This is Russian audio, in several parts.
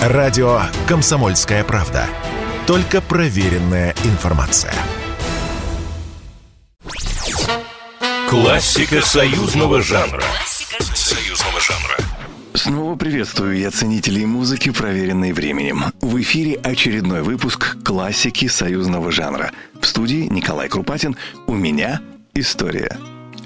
Радио «Комсомольская правда». Только проверенная информация. Классика союзного жанра. Союзного жанра. Снова приветствую я ценителей музыки, проверенной временем. В эфире очередной выпуск классики союзного жанра. В студии Николай Крупатин. У меня история.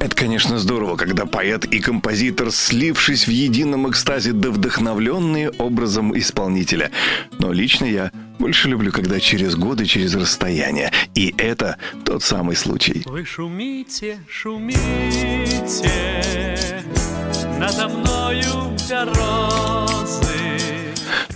Это, конечно, здорово, когда поэт и композитор, слившись в едином экстазе, да вдохновленные образом исполнителя. Но лично я больше люблю, когда через годы, через расстояние. И это тот самый случай. Вы шумите, шумите надо мною.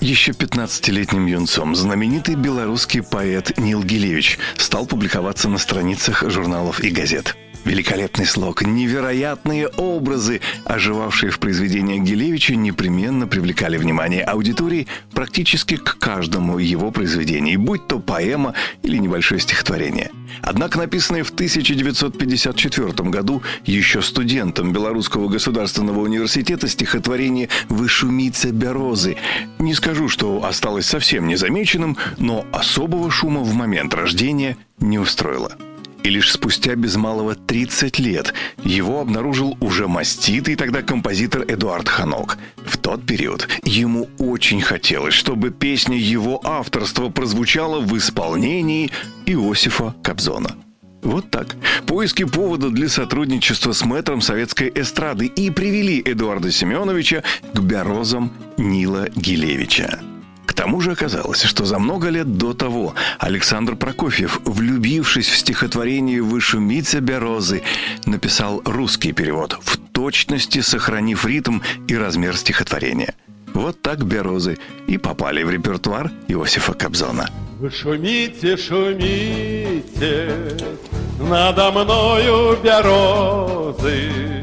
Еще 15-летним юнцом знаменитый белорусский поэт Нил Гилевич стал публиковаться на страницах журналов и газет. Великолепный слог, невероятные образы, оживавшие в произведениях Гилевича, непременно привлекали внимание аудитории практически к каждому его произведению, будь то поэма или небольшое стихотворение. Однако написанное в 1954 году еще студентом Белорусского государственного университета стихотворение «Вы шумица берозы» не скажу, что осталось совсем незамеченным, но особого шума в момент рождения не устроило. И лишь спустя без малого 30 лет его обнаружил уже маститый тогда композитор Эдуард Ханок. В тот период ему очень хотелось, чтобы песня его авторства прозвучала в исполнении Иосифа Кобзона. Вот так. Поиски повода для сотрудничества с мэтром советской эстрады и привели Эдуарда Семеновича к берозам Нила Гилевича тому же оказалось, что за много лет до того Александр Прокофьев, влюбившись в стихотворение «Вышумица берозы», написал русский перевод, в точности сохранив ритм и размер стихотворения. Вот так берозы и попали в репертуар Иосифа Кобзона. Вы шумите, шумите, надо мною берозы.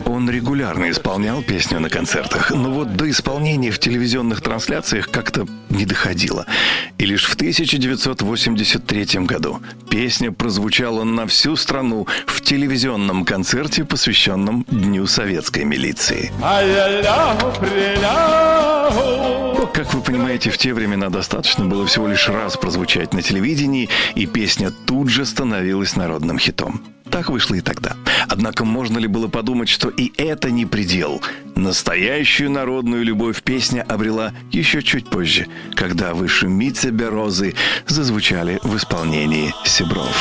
Регулярно исполнял песню на концертах, но вот до исполнения в телевизионных трансляциях как-то не доходило. И лишь в 1983 году песня прозвучала на всю страну в телевизионном концерте, посвященном Дню советской милиции. Как вы понимаете, в те времена достаточно было всего лишь раз прозвучать на телевидении, и песня тут же становилась народным хитом. Так вышло и тогда. Однако можно ли было подумать, что и это не предел? Настоящую народную любовь песня обрела еще чуть позже, когда «Выше Митя Берозы» зазвучали в исполнении Сибров.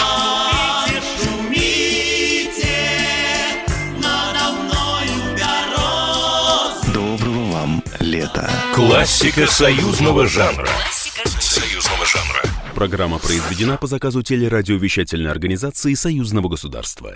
Доброго вам лета. Классика союзного жанра. Союзного жанра. Программа произведена по заказу телерадиовещательной организации Союзного государства.